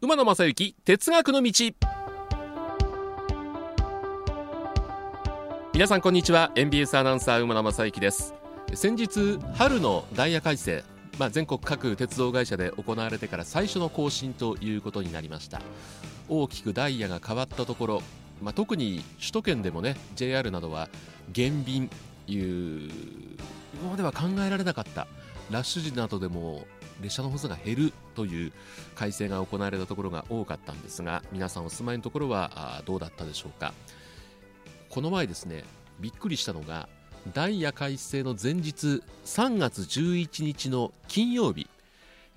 馬野正幸哲学の道。皆さんこんにちは。NBS アナウンサー馬野正幸です。先日春のダイヤ改正まあ、全国各鉄道会社で行われてから最初の更新ということになりました。大きくダイヤが変わったところ、まあ、特に首都圏でもね JR などは減便いう今までは考えられなかった。ラッシュ時などでも列車の本数が減るという改正が行われたところが多かったんですが皆さんお住まいのところはどうだったでしょうか？この前ですねびっくりしたのがダイヤ改正の前日3月11日の金曜日、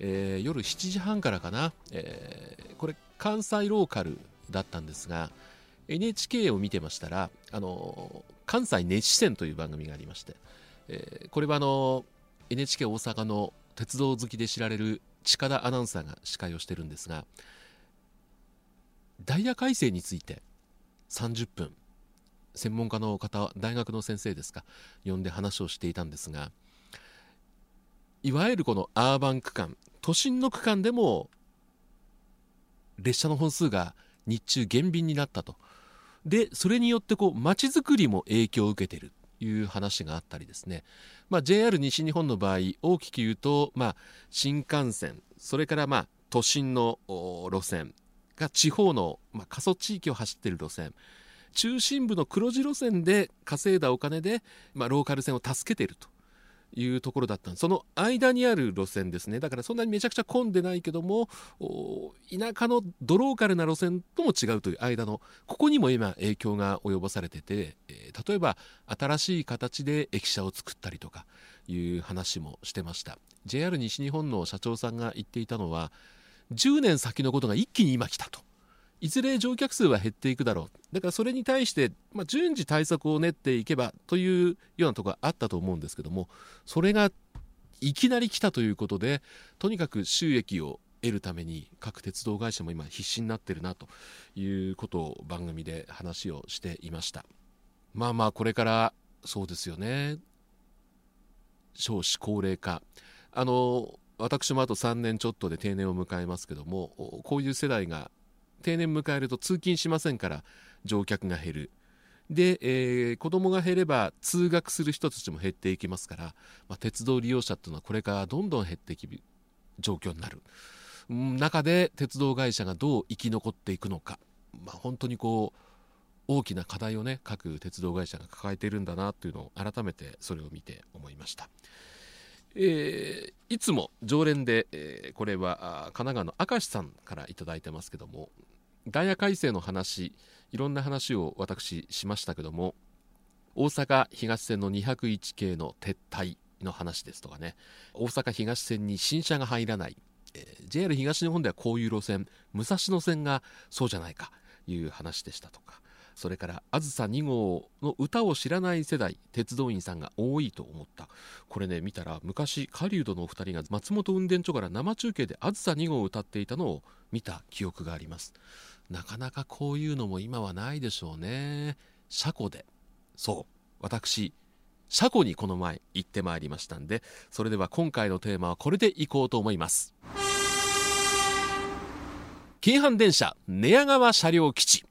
えー、夜7時半からかな、えー、これ関西ローカルだったんですが NHK を見てましたらあの関西熱視線という番組がありまして、えー、これはあの NHK 大阪の鉄道好きで知られる近田アナウンサーが司会をしてるんですがダイヤ改正について30分専門家の方大学の先生ですか呼んで話をしていたんですがいわゆるこのアーバン区間都心の区間でも列車の本数が日中減便になったと。でそれによってこう街づくりも影響を受けている。いう話があったりですね、まあ、JR 西日本の場合大きく言うと、まあ、新幹線それからまあ都心の路線が地方の、まあ、過疎地域を走っている路線中心部の黒字路線で稼いだお金で、まあ、ローカル線を助けていると。いうところだったその間にある路線ですね。だからそんなにめちゃくちゃ混んでないけども田舎のドローカルな路線とも違うという間のここにも今影響が及ぼされてて、えー、例えば新しい形で駅舎を作ったりとかいう話もしてました。JR 西日本の社長さんが言っていたのは10年先のことが一気に今来たと。いずれ乗客数は減っていくだろう。だからそれに対して、まあ、順次対策を練っていけばというようなところがあったと思うんですけどもそれがいきなり来たということでとにかく収益を得るために各鉄道会社も今必死になってるなということを番組で話をしていました。まあまあこれからそうですよね。少子高齢化。あの私もあと3年ちょっとで定年を迎えますけどもこういう世代が定年迎えると通勤しませんから乗客が減る。で、えー、子供が減れば通学する人たちも減っていきますから、まあ、鉄道利用者っていうのはこれからどんどん減っていく状況になる。中で鉄道会社がどう生き残っていくのか、まあ、本当にこう大きな課題をね各鉄道会社が抱えているんだなというのを改めてそれを見て思いました。えー、いつも常連で、えー、これは神奈川の明石さんから頂いてますけどもダイヤ改正の話いろんな話を私しましたけども大阪東線の201系の撤退の話ですとかね大阪東線に新車が入らない、えー、JR 東日本ではこういう路線武蔵野線がそうじゃないかいう話でしたとかそれから「あずさ2号」の歌を知らない世代鉄道員さんが多いと思った。これね見たら昔狩人のお二人が松本運転所から生中継で「あずさ2号」を歌っていたのを見た記憶があります。なかなかこういうのも今はないでしょうね。車庫で。そう。私車庫にこの前行ってまいりましたんでそれでは今回のテーマはこれでいこうと思います。京阪電車寝屋川車両基地。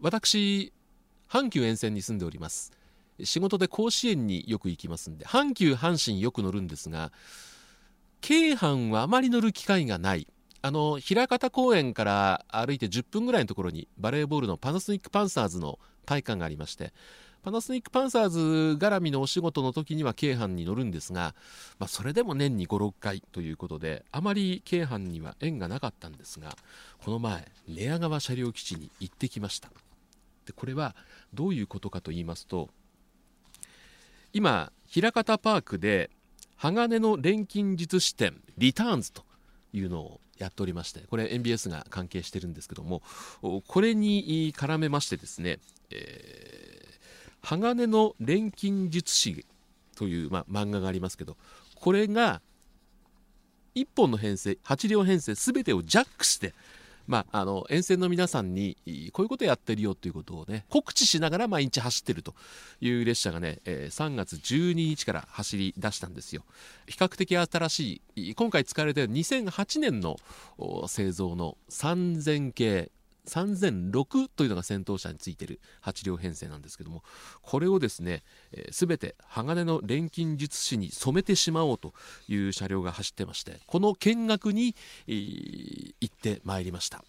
私阪急沿線に住んでおります。仕事で甲子園によく行きますんで阪急阪神よく乗るんですが京阪はあまり乗る機会がない。あの枚方公園から歩いて10分ぐらいのところにバレーボールのパナソニックパンサーズの体感がありましてパナソニックパンサーズ絡みのお仕事の時には京阪に乗るんですが、まあ、それでも年に56回ということであまり京阪には縁がなかったんですがこの前寝屋川車両基地に行ってきました。でこれはどういうことかと言いますと今枚方パークで鋼の錬金術師展リターンズというのをやっておりましてこれ NBS が関係してるんですけどもこれに絡めましてですね、えー、鋼の錬金術師という、まあ、漫画がありますけどこれが1本の編成8両編成全てをジャックしてまあ、あの沿線の皆さんにこういうことやってるよということをね告知しながら毎日走ってるという列車がね、え、3月12日から走り出したんですよ。比較的新しい今回使われている2008年の製造の3000系3006というのが先頭車についている8両編成なんですけどもこれをですねすべ、えー、て鋼の錬金術師に染めてしまおうという車両が走ってましてこの見学に、えー、行ってまいりました。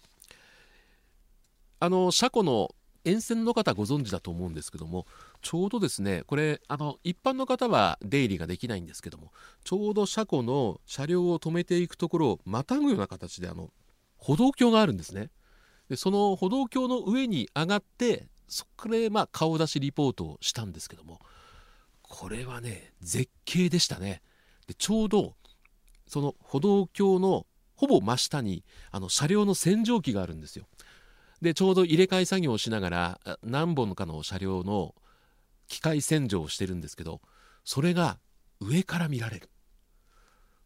あの車庫の沿線の方ご存知だと思うんですけどもちょうどですねこれあの一般の方は出入りができないんですけどもちょうど車庫の車両を止めていくところをまたぐような形であの歩道橋があるんですね。でその歩道橋の上に上がってそこでまあ顔出しリポートをしたんですけどもこれはね絶景でしたね。でちょうどその歩道橋のほぼ真下にあの車両の洗浄機があるんですよ。でちょうど入れ替え作業をしながら何本かの車両の機械洗浄をしてるんですけどそれが上から見られる。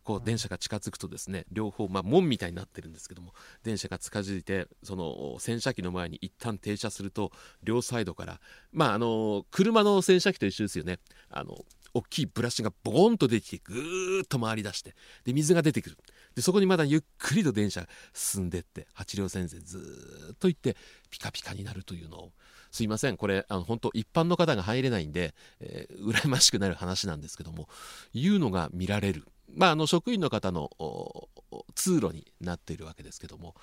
こう電車が近づくとですね両方、まあ、門みたいになってるんですけども電車が近づいてその洗車機の前に一旦停車すると両サイドからまああの車の洗車機と一緒ですよね。あの大きいブラシがボーンと出てきてぐーっと回り出してで水が出てくる。でそこにまだゆっくりと電車進んでって8両線線ずっと行ってピカピカになるというのを。すいません。これあの本当一般の方が入れないんで、えー、羨ましくなる話なんですけどもいうのが見られる。まあ、あの職員の方の通路になっているわけですけども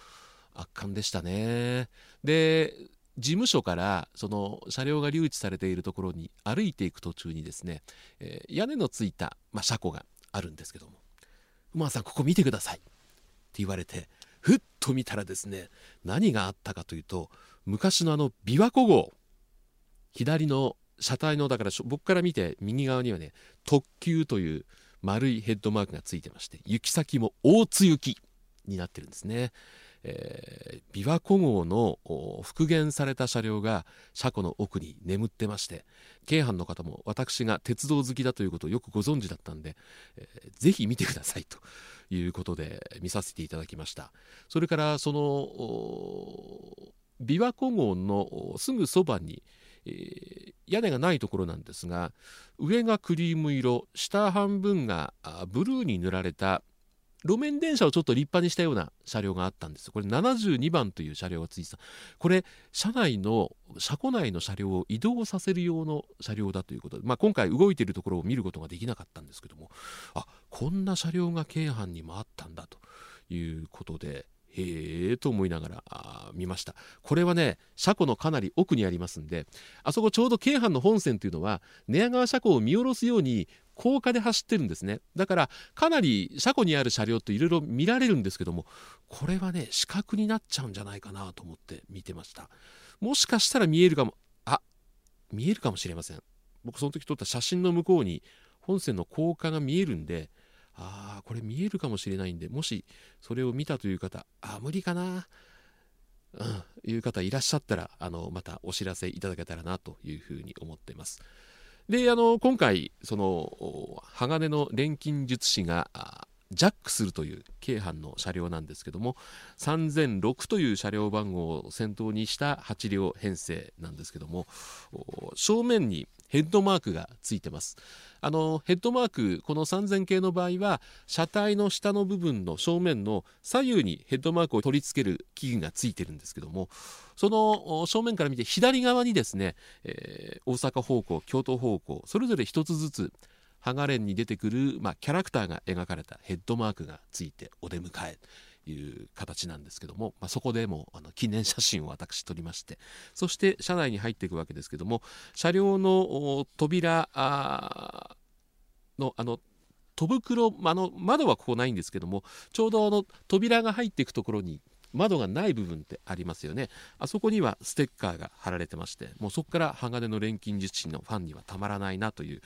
圧巻でしたね。で事務所からその車両が留置されているところに歩いていく途中にですね、えー、屋根のついた、まあ、車庫があるんですけども「馬さんここ見てください」って言われてふっと見たらですね何があったかというと昔のあの琵琶湖号左の車体のだから僕から見て右側にはね特急という丸いヘッドマークがついてまして行き先も大津行きになってるんですね、えー、琵琶湖号の復元された車両が車庫の奥に眠ってまして京阪の方も私が鉄道好きだということをよくご存知だったんで、えー、ぜひ見てくださいということで見させていただきました。それからその琵琶湖号のすぐそばに、え、屋根がないところなんですが上がクリーム色下半分がブルーに塗られた路面電車をちょっと立派にしたような車両があったんです。これ72番という車両がついてた。これ車内の車庫内の車両を移動させる用の車両だということで、まあ、今回動いているところを見ることができなかったんですけどもあこんな車両が京阪にもあったんだということでへえと思いながら見ました。これはね車庫のかなり奥にありますんであそこちょうど京阪の本線というのは寝屋川車庫を見下ろすように高架で走ってるんですね。だからかなり車庫にある車両っていろいろ見られるんですけどもこれはね死角になっちゃうんじゃないかなと思って見てました。もしかしたら見えるかもあ見えるかもしれません。僕その時撮った写真の向こうに本線の高架が見えるんでああこれ見えるかもしれないんでもしそれを見たという方あ無理かなうん、いう方いらっしゃったらあのまたお知らせいただけたらなというふうに思っています。であの今回その鋼の錬金術師がジャックするという京阪の車両なんですけども3006という車両番号を先頭にした8両編成なんですけども正面にヘッドマークがついてます。あのヘッドマークこの3000系の場合は車体の下の部分の正面の左右にヘッドマークを取り付ける器具がついてるんですけどもその正面から見て左側にですね、えー、大阪方向京都方向それぞれ1つずつハガレンに出てくる、まあ、キャラクターが描かれたヘッドマークがついてお出迎え。いう形なんですけども、まあ、そこでもあの記念写真を私撮りましてそして車内に入っていくわけですけども車両の扉のあの戸袋あの窓はここないんですけどもちょうどあの扉が入っていくところに窓がない部分ってありますよね。あそこにはステッカーが貼られてましてもうそこから鋼の錬金術師のファンにはたまらないなという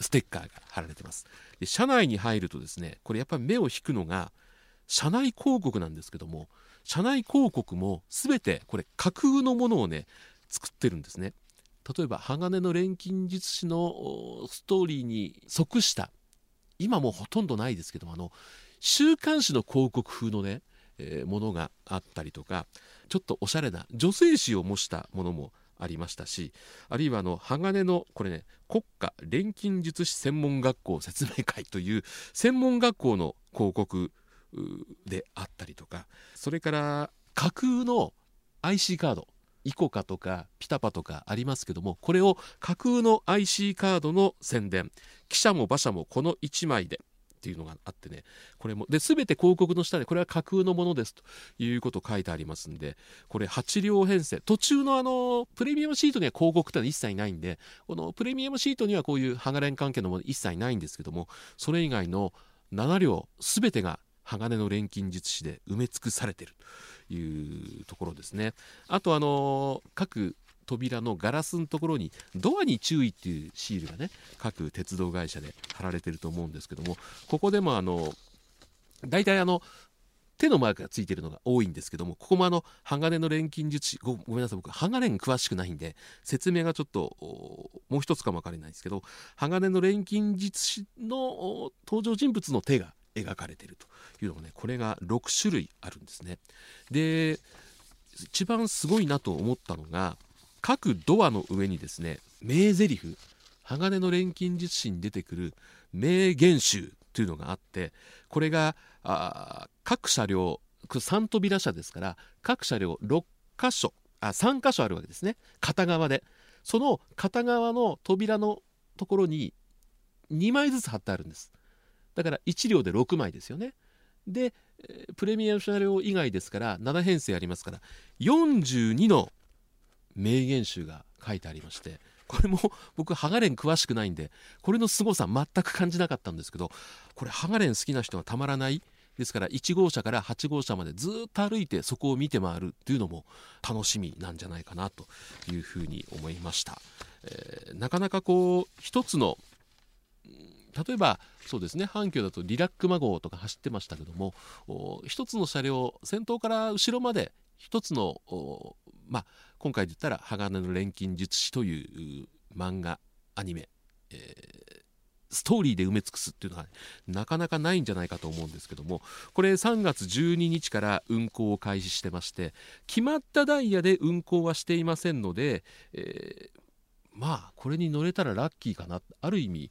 ステッカーが貼られてます。で車内に入るとですねこれやっぱり目を引くのが社内広告なんですけども社内広告も全てこれ架空のものをね作ってるんですね。例えば鋼の錬金術師のストーリーに即した今もうほとんどないですけどもあの週刊誌の広告風のねえー、ものがあったりとかちょっとおしゃれな女性誌を模したものもありましたしあるいはあの鋼のこれね国家錬金術師専門学校説明会という専門学校の広告であったりとかそれから架空の IC カードイコカとかピタパとかありますけどもこれを架空の IC カードの宣伝記者も馬車もこの1枚でっていうのがあってねこれもで全て広告の下でこれは架空のものですということ書いてありますんでこれ8両編成途中のあのプレミアムシートには広告ってのは一切ないんでこのプレミアムシートにはこういうハガレン関係のもの一切ないんですけどもそれ以外の7両全てが鋼の錬金術師で埋め尽くされてるというところですね。あとあの各扉のガラスのところにドアに注意っていうシールがね各鉄道会社で貼られてると思うんですけどもここでもあの大体あの手のマークがついてるのが多いんですけどもここもあの鋼の錬金術師ごめんなさい僕鋼錬詳しくないんで説明がちょっともう一つかも分からないんですけど鋼の錬金術師の登場人物の手が描かれているというのがねこれが6種類あるんですね。で一番すごいなと思ったのが各ドアの上にですね名台詞鋼の錬金術師に出てくる名言集というのがあってこれがあ各車両3扉車ですから各車両6箇所あ3箇所あるわけですね。片側で。その片側の扉のところに2枚ずつ貼ってあるんです。だから1両で6枚ですよね。でプレミアム車両以外ですから7編成ありますから42の名言集が書いてありましてこれも僕ハガレン詳しくないんでこれの凄さ全く感じなかったんですけどこれハガレン好きな人はたまらない。ですから1号車から8号車までずっと歩いてそこを見て回るっていうのも楽しみなんじゃないかなというふうに思いました、えー、なかなかこう一つの例えばそうですね阪急だとリラックマ号とか走ってましたけども一つの車両先頭から後ろまで一つのまあ今回で言ったら「鋼の錬金術師」という漫画アニメ、えー、ストーリーで埋め尽くすっていうのは、なかなかないんじゃないかと思うんですけどもこれ3月12日から運行を開始してまして決まったダイヤで運行はしていませんので、えーまあこれに乗れたらラッキーかな。ある意味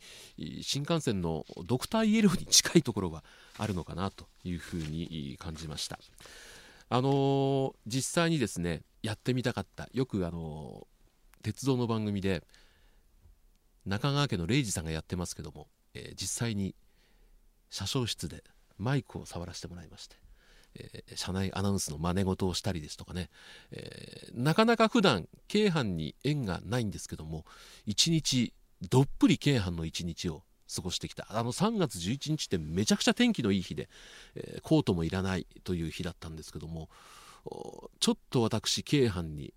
新幹線のドクターイエローに近いところがあるのかなというふうに感じました。あのー、実際にですねやってみたかったよくあのー、鉄道の番組で中川家の礼二さんがやってますけども、えー、実際に車掌室でマイクを触らせてもらいまして。えー、車内アナウンスの真似事をしたりですとかね、えー、なかなか普段京阪に縁がないんですけども一日どっぷり京阪の一日を過ごしてきた。あの3月11日ってめちゃくちゃ天気のいい日で、えー、コートもいらないという日だったんですけどもちょっと私京阪に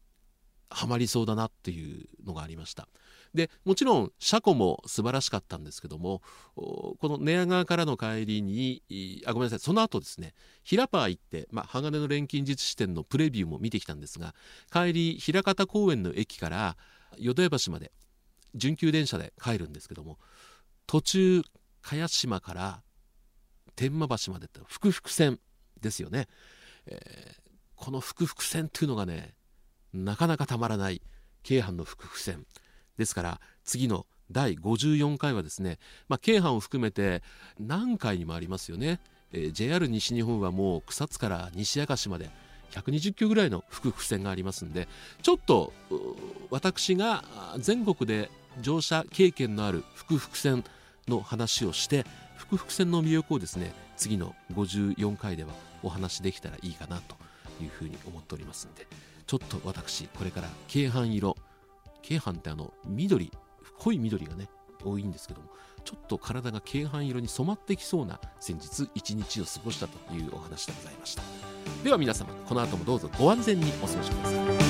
はまりそうだなっていうのがありました。でもちろん車庫も素晴らしかったんですけどもこの寝屋川からの帰りにあごめんなさい。その後ですね平パー行って、まあ、鋼の錬金術師店のプレビューも見てきたんですが帰り枚方公園の駅から淀屋橋まで準急電車で帰るんですけども途中茅島から天満橋までって複々線ですよね、えー、この複々線っていうのがねなかなかたまらない京阪の複線ですから次の第54回はですね、まあ、京阪を含めて何回にもありますよね、えー、JR 西日本はもう草津から西明石まで120キロぐらいの複々線がありますんでちょっと私が全国で乗車経験のある複々線の話をして複々線の魅力をですね次の54回ではお話できたらいいかなというふうに思っておりますんでちょっと私これから京阪色京阪ってあの緑濃い緑がね多いんですけどもちょっと体が京阪色に染まってきそうな先日一日を過ごしたというお話でございました。では皆様この後もどうぞご安全にお過ごしください。